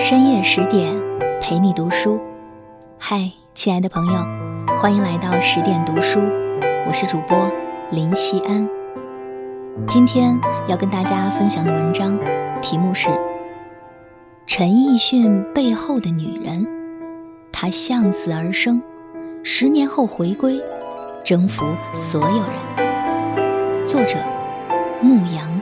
深夜十点，陪你读书。嗨，亲爱的朋友，欢迎来到十点读书，我是主播林希安。今天要跟大家分享的文章题目是《陈奕迅背后的女人》，她向死而生，十年后回归，征服所有人。作者：牧羊。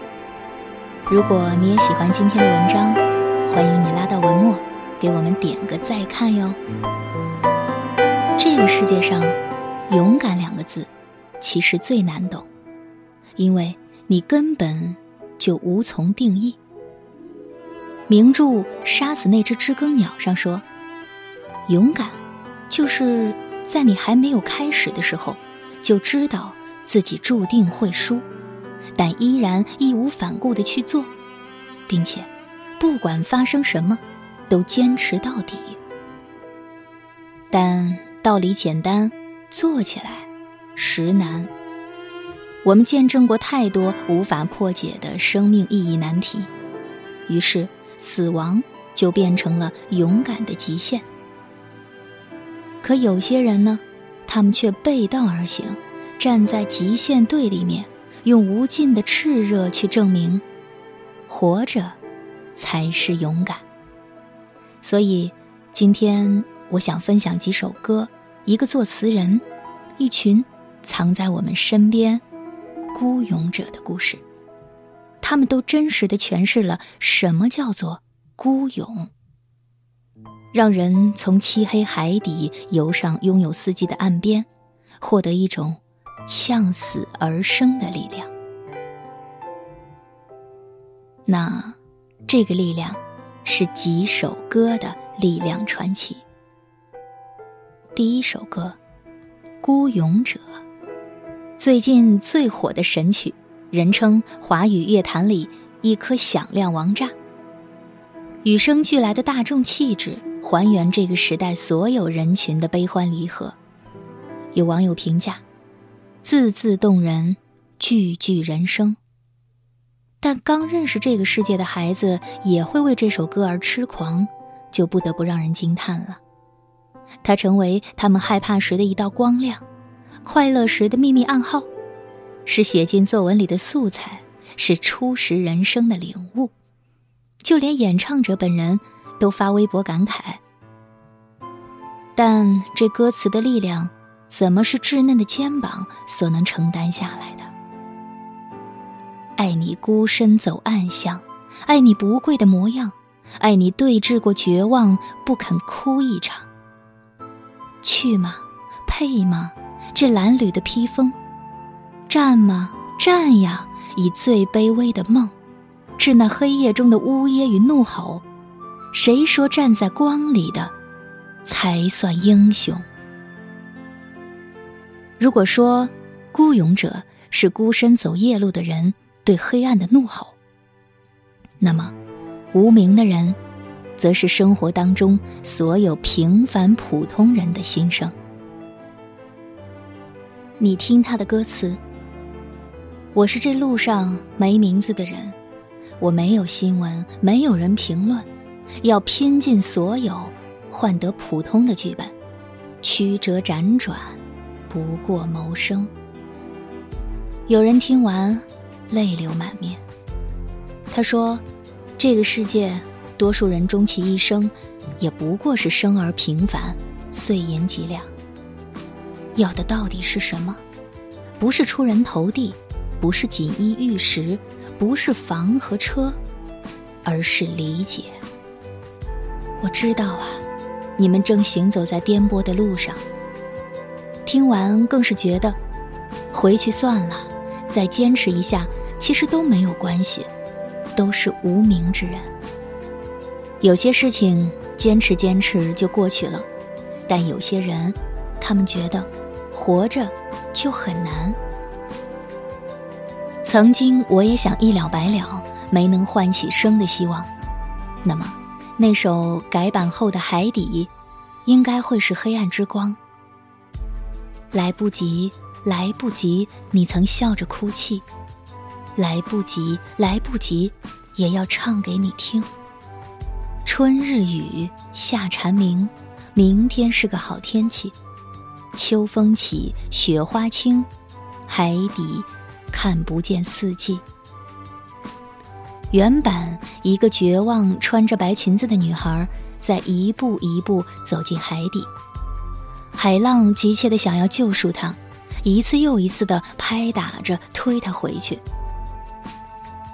如果你也喜欢今天的文章，欢迎你拉到文末，给我们点个再看哟。这个世界上，勇敢两个字，其实最难懂，因为你根本就无从定义。名著《杀死那只知更鸟》上说，勇敢，就是在你还没有开始的时候，就知道自己注定会输。但依然义无反顾的去做，并且不管发生什么，都坚持到底。但道理简单，做起来实难。我们见证过太多无法破解的生命意义难题，于是死亡就变成了勇敢的极限。可有些人呢，他们却背道而行，站在极限对立面。用无尽的炽热去证明，活着才是勇敢。所以，今天我想分享几首歌，一个作词人，一群藏在我们身边孤勇者的故事。他们都真实的诠释了什么叫做孤勇，让人从漆黑海底游上拥有四季的岸边，获得一种。向死而生的力量，那这个力量是几首歌的力量传奇。第一首歌《孤勇者》，最近最火的神曲，人称华语乐坛里一颗响亮王炸。与生俱来的大众气质，还原这个时代所有人群的悲欢离合。有网友评价。字字动人，句句人生。但刚认识这个世界的孩子也会为这首歌而痴狂，就不得不让人惊叹了。它成为他们害怕时的一道光亮，快乐时的秘密暗号，是写进作文里的素材，是初识人生的领悟。就连演唱者本人都发微博感慨。但这歌词的力量。怎么是稚嫩的肩膀所能承担下来的？爱你孤身走暗巷，爱你不跪的模样，爱你对峙过绝望不肯哭一场。去吗？配吗？这褴褛的披风。战吗？战呀！以最卑微的梦，致那黑夜中的呜咽与怒吼。谁说站在光里的才算英雄？如果说，孤勇者是孤身走夜路的人对黑暗的怒吼，那么，无名的人，则是生活当中所有平凡普通人的心声。你听他的歌词：“我是这路上没名字的人，我没有新闻，没有人评论，要拼尽所有，换得普通的剧本，曲折辗转。”不过谋生。有人听完，泪流满面。他说：“这个世界，多数人终其一生，也不过是生而平凡，碎银几两。要的到底是什么？不是出人头地，不是锦衣玉食，不是房和车，而是理解。我知道啊，你们正行走在颠簸的路上。”听完更是觉得，回去算了，再坚持一下，其实都没有关系，都是无名之人。有些事情坚持坚持就过去了，但有些人，他们觉得活着就很难。曾经我也想一了百了，没能唤起生的希望，那么那首改版后的《海底》，应该会是黑暗之光。来不及，来不及！你曾笑着哭泣，来不及，来不及，也要唱给你听。春日雨，夏蝉鸣，明天是个好天气。秋风起，雪花轻，海底看不见四季。原版一个绝望穿着白裙子的女孩，在一步一步走进海底。海浪急切的想要救赎她，一次又一次的拍打着推她回去。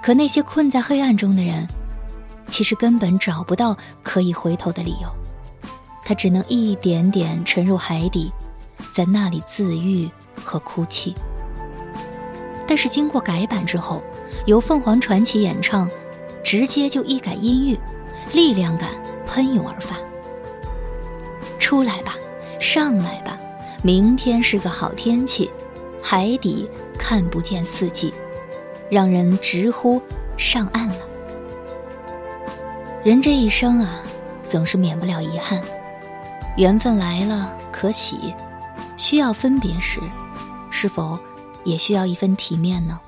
可那些困在黑暗中的人，其实根本找不到可以回头的理由，他只能一点点沉入海底，在那里自愈和哭泣。但是经过改版之后，由凤凰传奇演唱，直接就一改音域，力量感喷涌而发。出来吧，上来吧，明天是个好天气，海底看不见四季，让人直呼上岸了。人这一生啊，总是免不了遗憾，缘分来了可喜，需要分别时，是否也需要一份体面呢？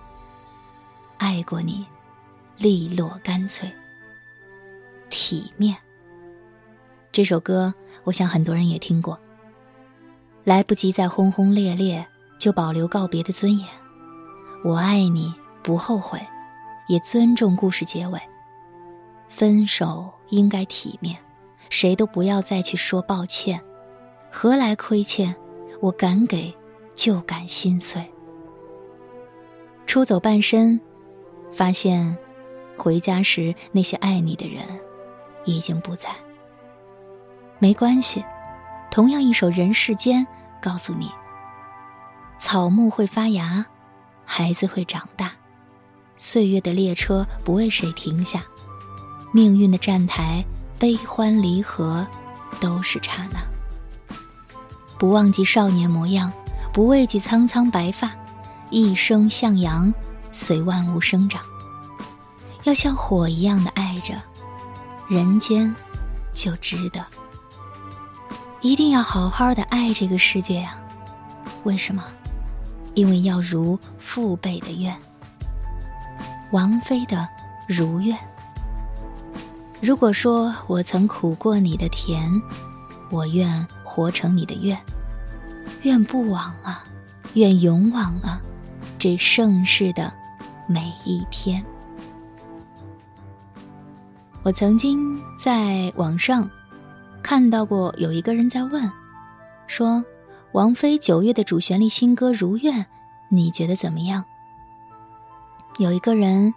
爱过你，利落干脆。体面。这首歌，我想很多人也听过。来不及再轰轰烈烈，就保留告别的尊严。我爱你，不后悔，也尊重故事结尾。分手应该体面，谁都不要再去说抱歉，何来亏欠？我敢给，就敢心碎。出走半生。发现，回家时那些爱你的人，已经不在。没关系，同样一首《人世间》，告诉你：草木会发芽，孩子会长大，岁月的列车不为谁停下，命运的站台，悲欢离合，都是刹那。不忘记少年模样，不畏惧苍苍白发，一生向阳。随万物生长，要像火一样的爱着，人间就值得。一定要好好的爱这个世界呀！为什么？因为要如父辈的愿。王菲的《如愿》。如果说我曾苦过你的甜，我愿活成你的愿。愿不枉啊，愿永往啊，这盛世的。每一天，我曾经在网上看到过有一个人在问，说王菲九月的主旋律新歌《如愿》，你觉得怎么样？有一个人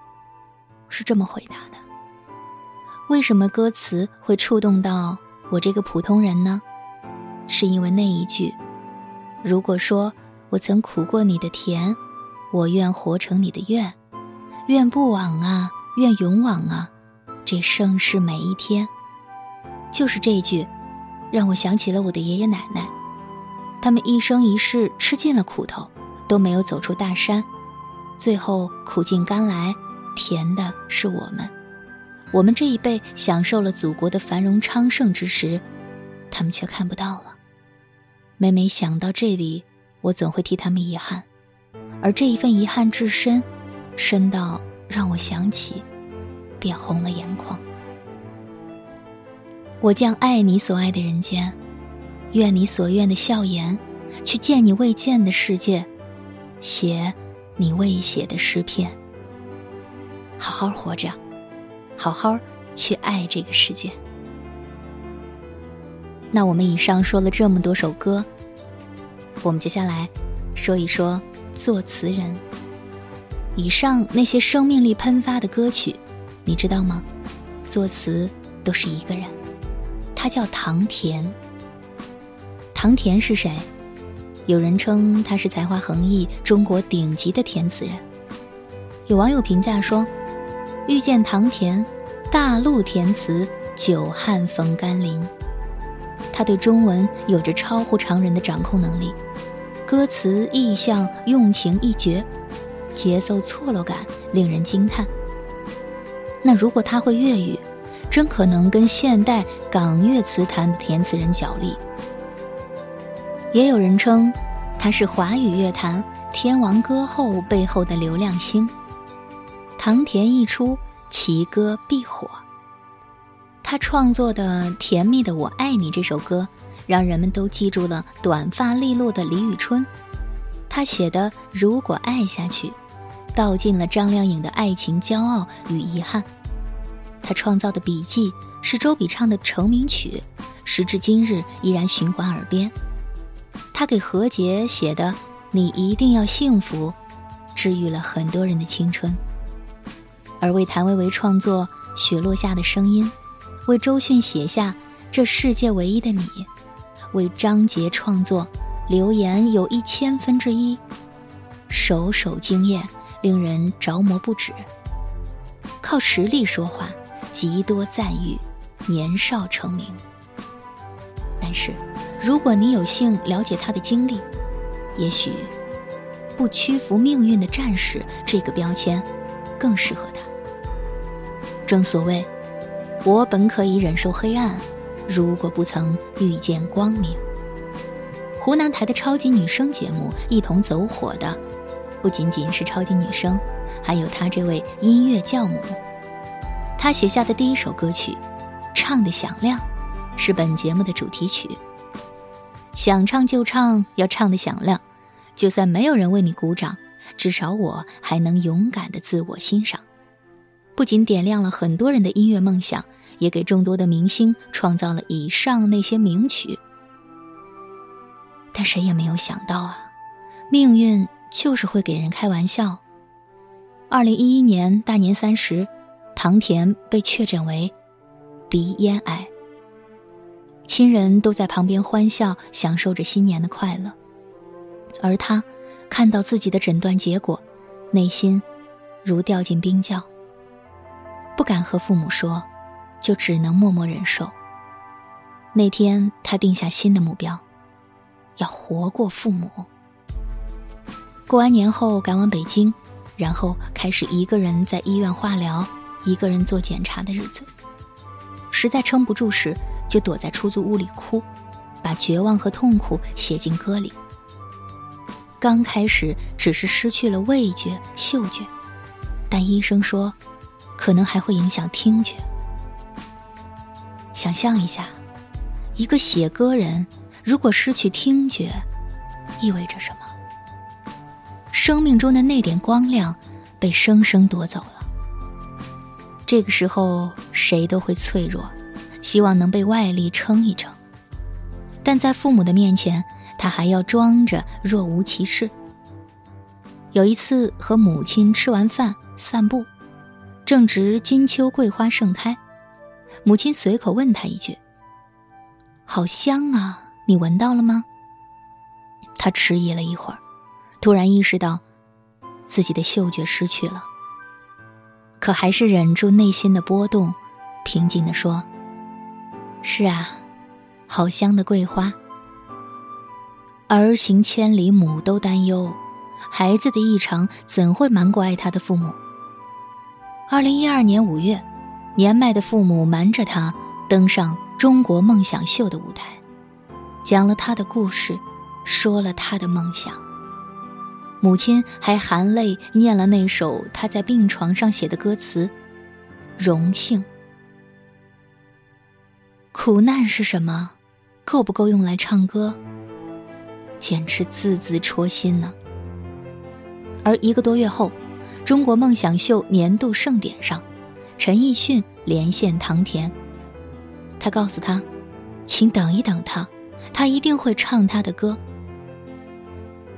是这么回答的：为什么歌词会触动到我这个普通人呢？是因为那一句：如果说我曾苦过你的甜，我愿活成你的愿。愿不枉啊，愿勇往啊，这盛世每一天，就是这句，让我想起了我的爷爷奶奶，他们一生一世吃尽了苦头，都没有走出大山，最后苦尽甘来，甜的是我们，我们这一辈享受了祖国的繁荣昌盛之时，他们却看不到了。每每想到这里，我总会替他们遗憾，而这一份遗憾至深。深到让我想起，便红了眼眶。我将爱你所爱的人间，愿你所愿的笑颜，去见你未见的世界，写你未写的诗篇。好好活着，好好去爱这个世界。那我们以上说了这么多首歌，我们接下来说一说作词人。以上那些生命力喷发的歌曲，你知道吗？作词都是一个人，他叫唐田。唐田是谁？有人称他是才华横溢、中国顶级的填词人。有网友评价说：“遇见唐田，大陆填词，久旱逢甘霖。”他对中文有着超乎常人的掌控能力，歌词意象用情一绝。节奏错落感令人惊叹。那如果他会粤语，真可能跟现代港乐词坛的填词人角力。也有人称他是华语乐坛天王歌后背后的流量星。唐田一出，其歌必火。他创作的《甜蜜的我爱你》这首歌，让人们都记住了短发利落的李宇春。他写的《如果爱下去》，道尽了张靓颖的爱情骄傲与遗憾。他创造的笔记是周笔畅的成名曲，时至今日依然循环耳边。他给何洁写的《你一定要幸福》，治愈了很多人的青春。而为谭维维创作《雪落下的声音》。为周迅写下《这世界唯一的你》，为张杰创作《留言有一千分之一》，首首惊艳，令人着魔不止。靠实力说话，极多赞誉，年少成名。但是，如果你有幸了解他的经历，也许“不屈服命运的战士”这个标签更适合他。正所谓。我本可以忍受黑暗，如果不曾遇见光明。湖南台的超级女声节目一同走火的，不仅仅是超级女声，还有她这位音乐教母。她写下的第一首歌曲《唱的响亮》，是本节目的主题曲。想唱就唱，要唱的响亮，就算没有人为你鼓掌，至少我还能勇敢的自我欣赏。不仅点亮了很多人的音乐梦想，也给众多的明星创造了以上那些名曲。但谁也没有想到啊，命运就是会给人开玩笑。二零一一年大年三十，唐田被确诊为鼻咽癌，亲人都在旁边欢笑，享受着新年的快乐，而他看到自己的诊断结果，内心如掉进冰窖。不敢和父母说，就只能默默忍受。那天，他定下新的目标，要活过父母。过完年后，赶往北京，然后开始一个人在医院化疗，一个人做检查的日子。实在撑不住时，就躲在出租屋里哭，把绝望和痛苦写进歌里。刚开始只是失去了味觉、嗅觉，但医生说。可能还会影响听觉。想象一下，一个写歌人如果失去听觉，意味着什么？生命中的那点光亮被生生夺走了。这个时候，谁都会脆弱，希望能被外力撑一撑。但在父母的面前，他还要装着若无其事。有一次和母亲吃完饭散步。正值金秋桂花盛开，母亲随口问他一句：“好香啊，你闻到了吗？”他迟疑了一会儿，突然意识到自己的嗅觉失去了，可还是忍住内心的波动，平静地说：“是啊，好香的桂花。儿行千里母都担忧，孩子的异常怎会瞒过爱他的父母？”二零一二年五月，年迈的父母瞒着他登上《中国梦想秀》的舞台，讲了他的故事，说了他的梦想。母亲还含泪念了那首他在病床上写的歌词：“荣幸。”苦难是什么？够不够用来唱歌？简直字字戳心呢。而一个多月后。中国梦想秀年度盛典上，陈奕迅连线唐田。他告诉他：“请等一等他，他一定会唱他的歌。”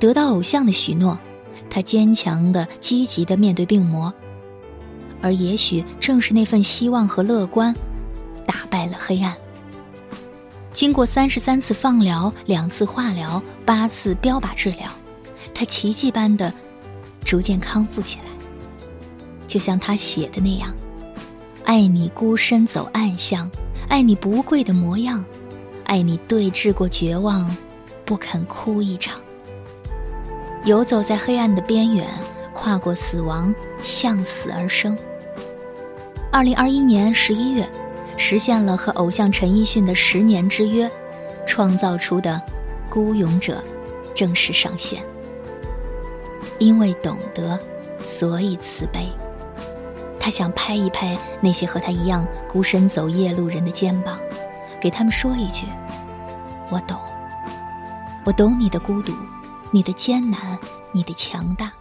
得到偶像的许诺，他坚强的、积极的面对病魔。而也许正是那份希望和乐观，打败了黑暗。经过三十三次放疗、两次化疗、八次标靶治疗，他奇迹般的逐渐康复起来。就像他写的那样，爱你孤身走暗巷，爱你不跪的模样，爱你对峙过绝望，不肯哭一场。游走在黑暗的边缘，跨过死亡，向死而生。二零二一年十一月，实现了和偶像陈奕迅的十年之约，创造出的《孤勇者》正式上线。因为懂得，所以慈悲。他想拍一拍那些和他一样孤身走夜路人的肩膀，给他们说一句：“我懂，我懂你的孤独，你的艰难，你的强大。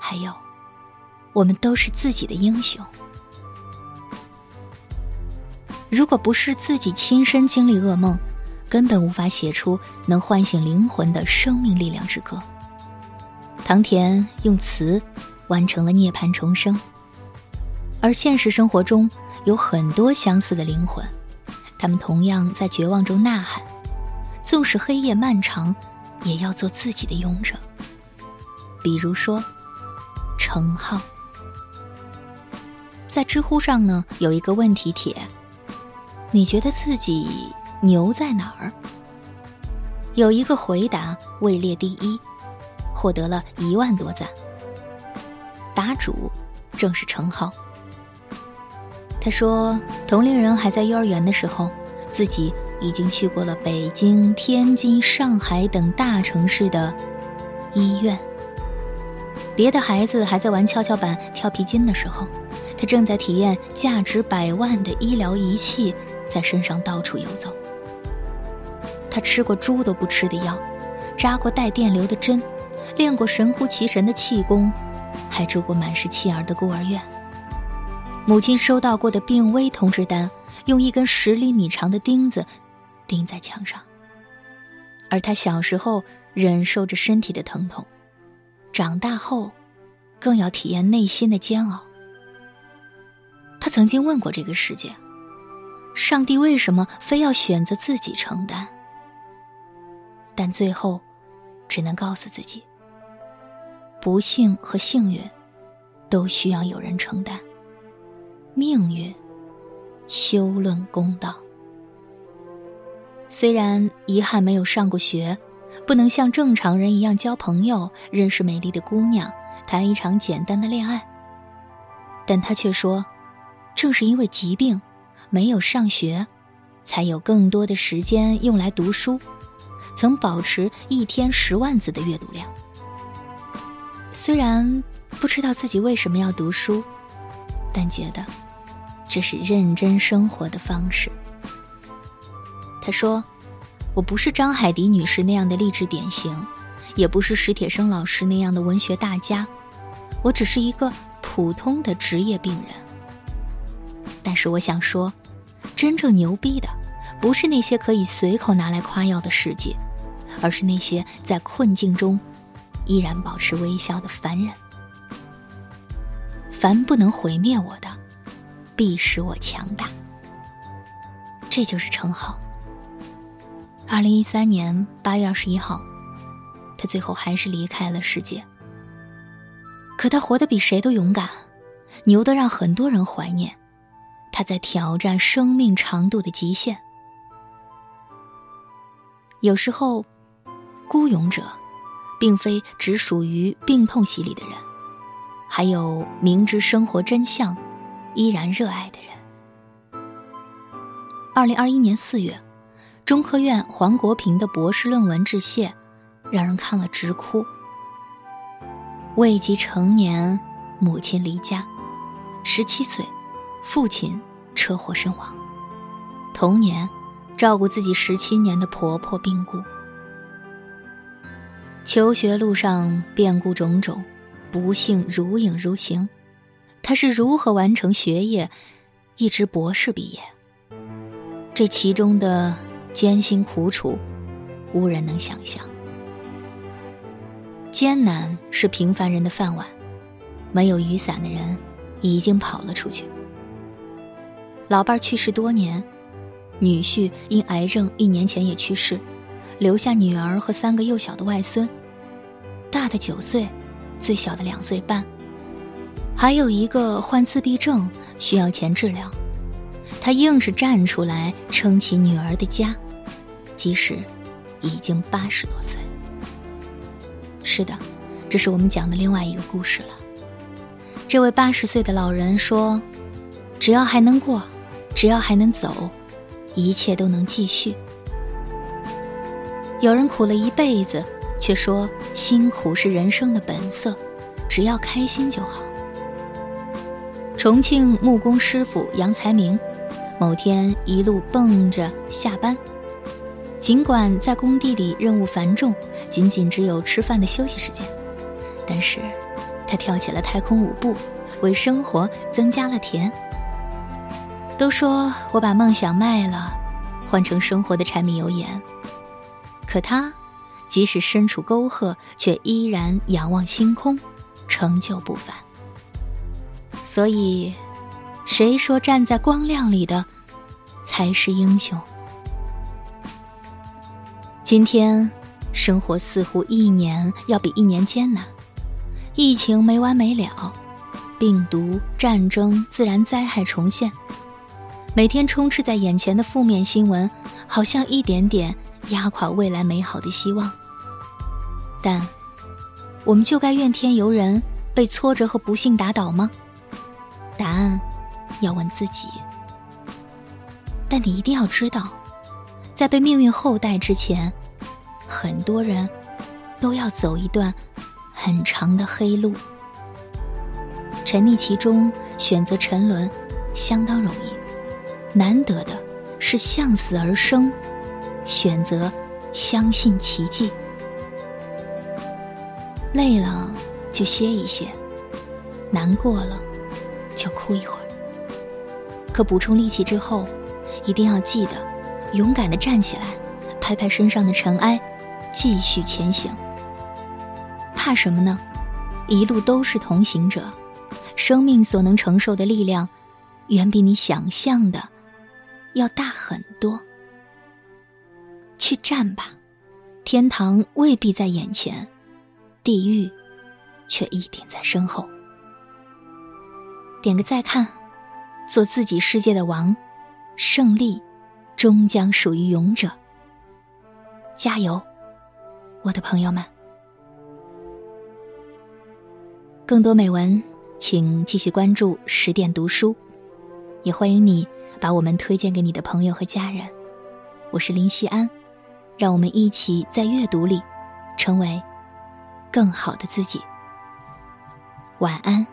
还有，我们都是自己的英雄。如果不是自己亲身经历噩梦，根本无法写出能唤醒灵魂的生命力量之歌。”唐田用词完成了涅槃重生，而现实生活中有很多相似的灵魂，他们同样在绝望中呐喊，纵使黑夜漫长，也要做自己的勇者。比如说，程浩，在知乎上呢有一个问题帖：你觉得自己牛在哪儿？有一个回答位列第一。获得了一万多赞。答主正是程浩。他说，同龄人还在幼儿园的时候，自己已经去过了北京、天津、上海等大城市的医院。别的孩子还在玩跷跷板、跳皮筋的时候，他正在体验价值百万的医疗仪器在身上到处游走。他吃过猪都不吃的药，扎过带电流的针。练过神乎其神的气功，还住过满是气儿的孤儿院。母亲收到过的病危通知单，用一根十厘米长的钉子钉在墙上。而他小时候忍受着身体的疼痛，长大后更要体验内心的煎熬。他曾经问过这个世界：上帝为什么非要选择自己承担？但最后，只能告诉自己。不幸和幸运，都需要有人承担。命运，休论公道。虽然遗憾没有上过学，不能像正常人一样交朋友、认识美丽的姑娘、谈一场简单的恋爱，但他却说，正是因为疾病，没有上学，才有更多的时间用来读书，曾保持一天十万字的阅读量。虽然不知道自己为什么要读书，但觉得这是认真生活的方式。他说：“我不是张海迪女士那样的励志典型，也不是史铁生老师那样的文学大家，我只是一个普通的职业病人。是我想说，真正牛逼的，不是那些可以随口拿来夸耀的世界，而是那些在困境中。”依然保持微笑的凡人，凡不能毁灭我的，必使我强大。这就是称号。二零一三年八月二十一号，他最后还是离开了世界。可他活得比谁都勇敢，牛得让很多人怀念。他在挑战生命长度的极限。有时候，孤勇者。并非只属于病痛洗礼的人，还有明知生活真相，依然热爱的人。二零二一年四月，中科院黄国平的博士论文致谢，让人看了直哭。未及成年，母亲离家，十七岁，父亲车祸身亡，同年，照顾自己十七年的婆婆病故。求学路上变故种种，不幸如影如形。他是如何完成学业，一直博士毕业？这其中的艰辛苦楚，无人能想象。艰难是平凡人的饭碗，没有雨伞的人已经跑了出去。老伴去世多年，女婿因癌症一年前也去世，留下女儿和三个幼小的外孙。大的九岁，最小的两岁半，还有一个患自闭症，需要钱治疗。他硬是站出来撑起女儿的家，即使已经八十多岁。是的，这是我们讲的另外一个故事了。这位八十岁的老人说：“只要还能过，只要还能走，一切都能继续。”有人苦了一辈子。却说辛苦是人生的本色，只要开心就好。重庆木工师傅杨才明，某天一路蹦着下班，尽管在工地里任务繁重，仅仅只有吃饭的休息时间，但是他跳起了太空舞步，为生活增加了甜。都说我把梦想卖了，换成生活的柴米油盐，可他，即使身处沟壑，却依然仰望星空，成就不凡。所以，谁说站在光亮里的才是英雄？今天，生活似乎一年要比一年艰难，疫情没完没了，病毒、战争、自然灾害重现，每天充斥在眼前的负面新闻，好像一点点压垮未来美好的希望。但，我们就该怨天尤人，被挫折和不幸打倒吗？答案要问自己，但你一定要知道，在被命运厚待之前，很多人都要走一段很长的黑路。沉溺其中，选择沉沦，相当容易；难得的是向死而生，选择相信奇迹。累了就歇一歇，难过了。就哭一会儿，可补充力气之后，一定要记得勇敢的站起来，拍拍身上的尘埃，继续前行。怕什么呢？一路都是同行者，生命所能承受的力量，远比你想象的要大很多。去战吧，天堂未必在眼前，地狱却一定在身后。点个再看，做自己世界的王，胜利终将属于勇者。加油，我的朋友们！更多美文，请继续关注十点读书，也欢迎你把我们推荐给你的朋友和家人。我是林夕安，让我们一起在阅读里成为更好的自己。晚安。